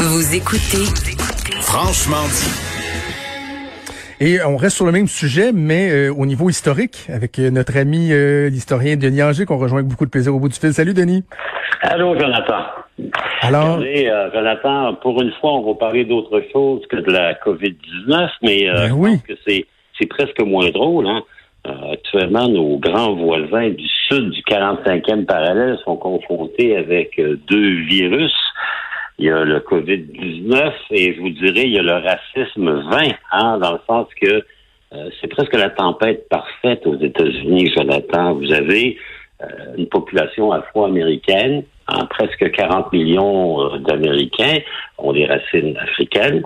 Vous écoutez Franchement dit. Et on reste sur le même sujet, mais euh, au niveau historique, avec euh, notre ami euh, l'historien Denis Anger, qu'on rejoint avec beaucoup de plaisir au bout du fil. Salut Denis. Allô Jonathan. Alors, Regardez, euh, Jonathan, pour une fois, on va parler d'autre chose que de la COVID-19, mais euh, Ben je pense que c'est c'est presque moins drôle. Hein? Euh, actuellement, nos grands voisins du sud du 45e parallèle sont confrontés avec euh, deux virus. Il y a le COVID-19 et je vous dirais, il y a le racisme 20, hein, dans le sens que euh, c'est presque la tempête parfaite aux États-Unis, Jonathan. Vous avez euh, une population afro-américaine, hein, presque 40 millions euh, d'Américains ont des racines africaines.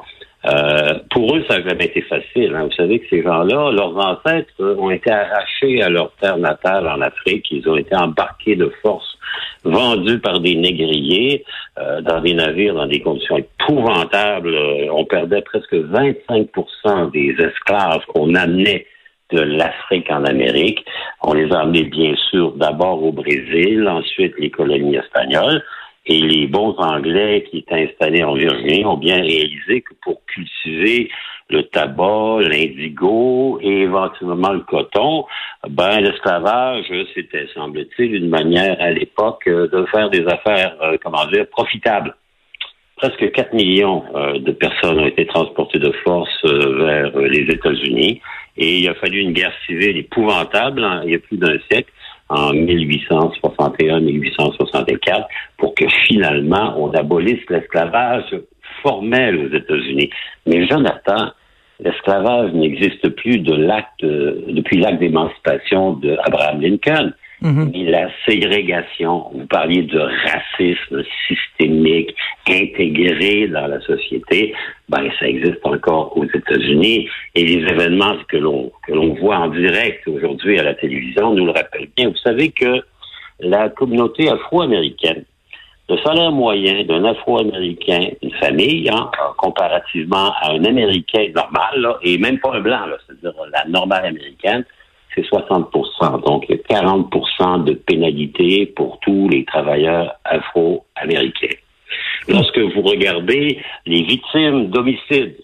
Euh, pour eux, ça n'a jamais été facile. hein. Vous savez que ces gens-là, leurs ancêtres euh, ont été arrachés à leur terre natale en Afrique. Ils ont été embarqués de force, vendus par des négriers euh, dans des navires dans des conditions épouvantables. Euh, on perdait presque 25% des esclaves qu'on amenait de l'Afrique en Amérique. On les a amenés, bien sûr, d'abord au Brésil, ensuite les colonies espagnoles. Et les bons Anglais qui étaient installés en Virginie ont bien réalisé que pour cultiver le tabac, l'indigo et éventuellement le coton, ben l'esclavage, c'était, semble-t-il, une manière à l'époque euh, de faire des affaires, euh, comment dire, profitables. Presque 4 millions euh, de personnes ont été transportées de force euh, vers euh, les États-Unis. Et il a fallu une guerre civile épouvantable, hein, il y a plus d'un siècle, en 1861-1864, pour que finalement on abolisse l'esclavage formel aux États-Unis. Mais Jonathan, l'esclavage n'existe plus de l'acte, euh, depuis l'acte d'émancipation d'Abraham Lincoln. Mais la ségrégation, vous parliez de racisme systémique intégré dans la société, ben ça existe encore aux États-Unis et les événements que l'on que l'on voit en direct aujourd'hui à la télévision nous le rappellent bien. Vous savez que la communauté afro-américaine, le salaire moyen d'un afro-américain, une famille, hein, comparativement à un américain normal, là, et même pas un blanc, c'est-à-dire la normale américaine, c'est 60% Donc, il y a 40% de pénalité pour tous les travailleurs afro-américains. Lorsque vous regardez les victimes d'homicides,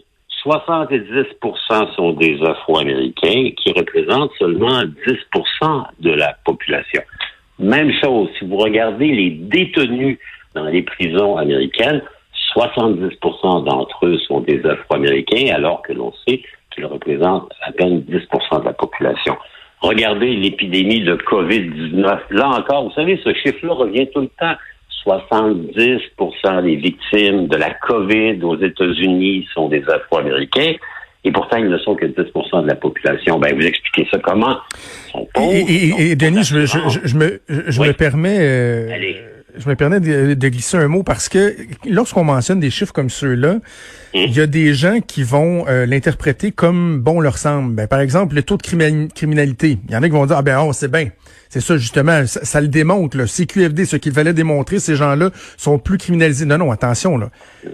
70% sont des afro-américains qui représentent seulement 10 de la population. Même chose, si vous regardez les détenus dans les prisons américaines, 70% d'entre eux sont des Afro-Américains, alors que l'on sait qu'ils représentent à peine 10% de la population. Regardez l'épidémie de COVID-19. Là encore, vous savez, ce chiffre-là revient tout le temps. 70% des victimes de la COVID aux États-Unis sont des Afro-Américains. Et pourtant, ils ne sont que 10% de la population. Ben, vous expliquez ça comment? Ils sont pauvres, Et, et- et- et Denis, je, je, je- me, je Oui. me permets, euh, Allez. Je me permets de, de glisser un mot parce que lorsqu'on mentionne des chiffres comme ceux-là, Hum. il y a des gens qui vont euh, l'interpréter comme bon leur semble. Ben, par exemple, le taux de crimi- criminalité. Il y en a qui vont dire ah ben on sait bien. C'est ça justement, ça, ça le démontre. Là. CQFD, ce qu'il fallait démontrer, ces gens-là sont plus criminalisés. Non, non, attention là,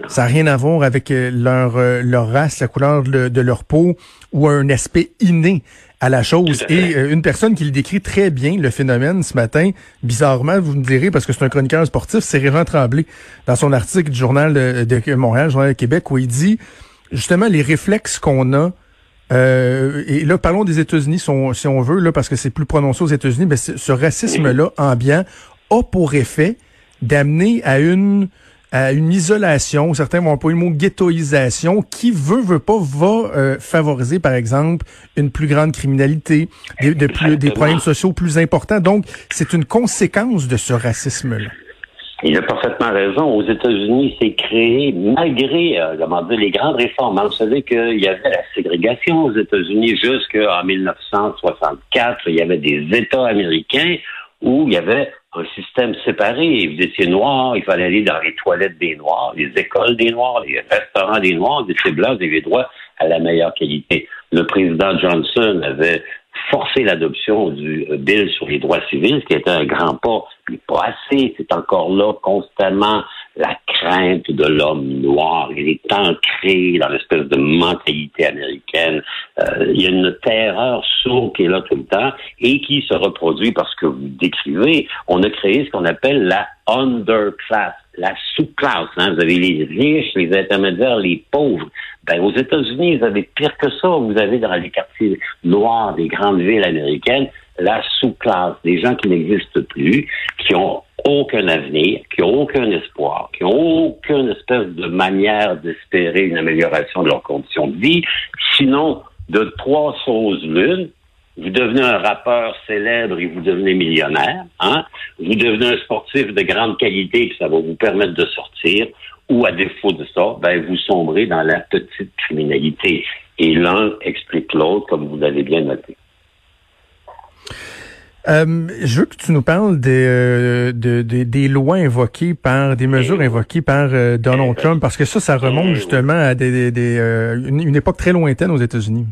ça n'a rien à voir avec euh, leur euh, leur race, la couleur de, de leur peau ou un aspect inné à la chose. Et euh, une personne qui le décrit très bien, le phénomène, ce matin, bizarrement, vous me direz, parce que c'est un chroniqueur sportif, c'est Régent Tremblay, dans son article du Journal de, de Montréal, Journal de Québec, où il dit, justement, les réflexes qu'on a, euh, et là, parlons des États-Unis, si on, veut, là, parce que c'est plus prononcé aux États-Unis, mais ce racisme-là ambiant a pour effet d'amener à une à une isolation, certains vont employer le mot ghettoisation, qui veut, veut pas, va euh, favoriser, par exemple, une plus grande criminalité, des, de plus- des problèmes sociaux plus importants. Donc, c'est une conséquence de ce racisme-là. Il a parfaitement raison. Aux États-Unis, c'est créé malgré euh, comment dire, les grandes réformes. Vous savez qu'il y avait la ségrégation aux États-Unis jusqu'en 1964. Il y avait des États américains où il y avait un système séparé. Vous étiez noir, il fallait aller dans les toilettes des Noirs, les écoles des Noirs, les restaurants des Noirs. Vous étiez blanc, vous avez droit à la meilleure qualité. Le président Johnson avait forcé l'adoption du euh, bill sur les droits civils, ce qui était un grand pas, mais pas assez. C'est encore là constamment crainte de l'homme noir. Il est ancré dans l'espèce de mentalité américaine. Euh, il y a une terreur sourde qui est là tout le temps et qui se reproduit parce que vous décrivez. On a créé ce qu'on appelle la underclass, la sous-classe. Hein. Vous avez les riches, les intermédiaires, les pauvres. Ben, aux États-Unis, vous avez pire que ça. Vous avez dans les quartiers noirs des grandes villes américaines la sous-classe, des gens qui n'existent plus, qui ont aucun avenir, qui n'ont aucun espoir, qui n'ont aucune espèce de manière d'espérer une amélioration de leurs conditions de vie, sinon de trois choses l'une, vous devenez un rappeur célèbre et vous devenez millionnaire, hein? Vous devenez un sportif de grande qualité et ça va vous permettre de sortir, ou à défaut de ça, ben vous sombrez dans la petite criminalité. Et l'un explique l'autre, comme vous l'avez bien noté. Euh, je veux que tu nous parles des, euh, des lois invoquées par, des mesures invoquées par euh, Donald Trump, parce que ça, ça remonte justement à des, des, une, époque très lointaine aux États-Unis.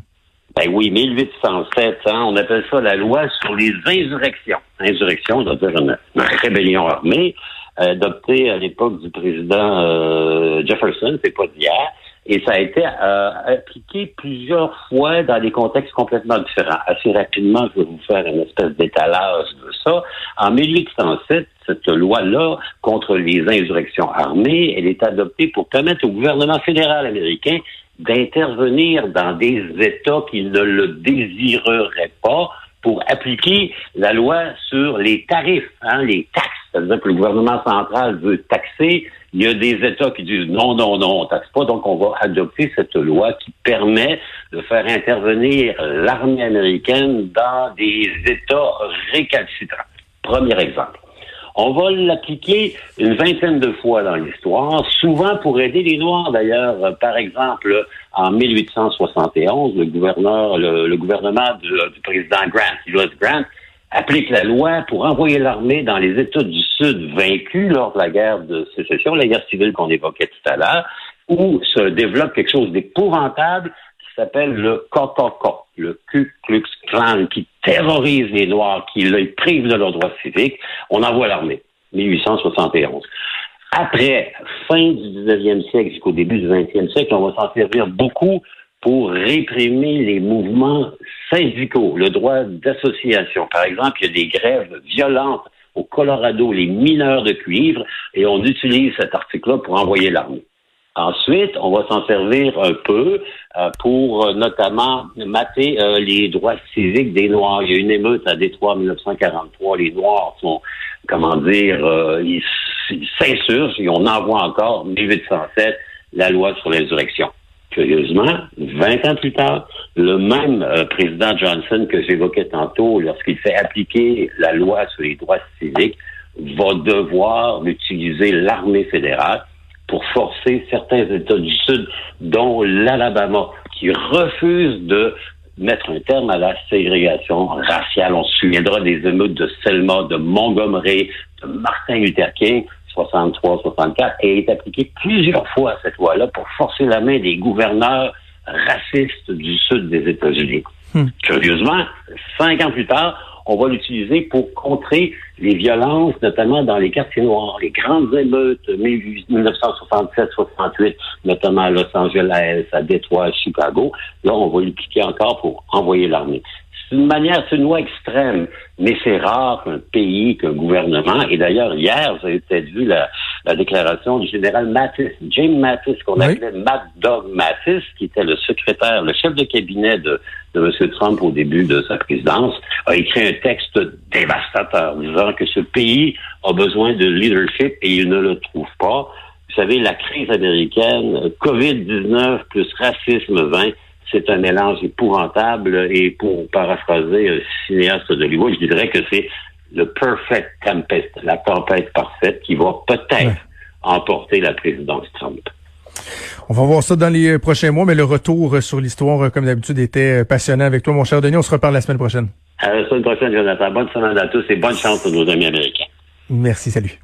Ben oui, 1807, hein, on appelle ça la loi sur les insurrections. Insurrection, ça veut dire une, rébellion armée, adoptée à l'époque du président Jefferson, c'est pas d'hier et ça a été euh, appliqué plusieurs fois dans des contextes complètement différents. Assez rapidement, je vais vous faire une espèce d'étalage de ça. En 1807, cette loi-là contre les insurrections armées, elle est adoptée pour permettre au gouvernement fédéral américain d'intervenir dans des États qui ne le désireraient pas pour appliquer la loi sur les tarifs, hein, les taxes. C'est-à-dire que le gouvernement central veut taxer il y a des États qui disent non, non, non, on taxe pas, donc on va adopter cette loi qui permet de faire intervenir l'armée américaine dans des États récalcitrants. Premier exemple. On va l'appliquer une vingtaine de fois dans l'histoire, souvent pour aider les Noirs d'ailleurs. Par exemple, en 1871, le gouverneur, le, gouvernement du, président Grant, Ulysses Grant, applique la loi pour envoyer l'armée dans les États du Sud vaincus lors de la guerre de sécession, la guerre civile qu'on évoquait tout à l'heure, où se développe quelque chose d'épouvantable qui s'appelle le KKK, le Ku Klux Klan, qui terrorise les Noirs, qui les prive de leurs droits civiques. On envoie l'armée, 1871. Après, fin du 19e siècle jusqu'au début du 20e siècle, on va s'en servir beaucoup pour réprimer les mouvements syndicaux, le droit d'association. Par exemple, il y a des grèves violentes au Colorado, les mineurs de cuivre, et on utilise cet article-là pour envoyer l'armée. Ensuite, on va s'en servir un peu euh, pour euh, notamment mater euh, les droits civiques des Noirs. Il y a une émeute à Détroit en 1943. Les Noirs sont, comment dire, ils s'insurgent et on envoie encore, 1807, la loi sur l'insurrection. Curieusement, 20 ans plus tard, le même euh, président Johnson que j'évoquais tantôt, lorsqu'il fait appliquer la loi sur les droits civiques, va devoir utiliser l'armée fédérale pour forcer certains États du Sud, dont l'Alabama, qui refuse de mettre un terme à la ségrégation raciale. On se souviendra des émeutes de Selma, de Montgomery, de Martin Luther King. 63, 64, et est appliquée plusieurs fois, cette loi-là, pour forcer la main des gouverneurs racistes du sud des États-Unis. Hmm. Curieusement, cinq ans plus tard, on va l'utiliser pour contrer les violences, notamment dans les quartiers noirs, les grandes émeutes 1967-68, notamment à Los Angeles, à Détroit, à Chicago. Là, on va l'utiliser encore pour envoyer l'armée. C'est une manière, c'est une loi extrême, mais c'est rare qu'un pays, qu'un gouvernement, et d'ailleurs, hier, vous avez peut-être vu la, déclaration du général Mattis, James Mattis, qu'on appelait Mad Dog Mattis, qui était le secrétaire, le chef de cabinet de, de M. Trump au début de sa présidence, a écrit un texte dévastateur disant que ce pays a besoin de leadership et il ne le trouve pas. Vous savez, la crise américaine, COVID-19 plus racisme 20, c'est un mélange épouvantable et pour paraphraser un cinéaste de Hollywood, je dirais que c'est le perfect tempest, la tempête parfaite qui va peut-être emporter la présidence Trump. On va voir ça dans les prochains mois, mais le retour sur l'histoire, comme d'habitude, était passionnant avec toi, mon cher Denis. On se reparle la semaine prochaine. À la semaine prochaine, Jonathan. Bonne semaine à tous et bonne chance aux nos amis américains. Merci, salut.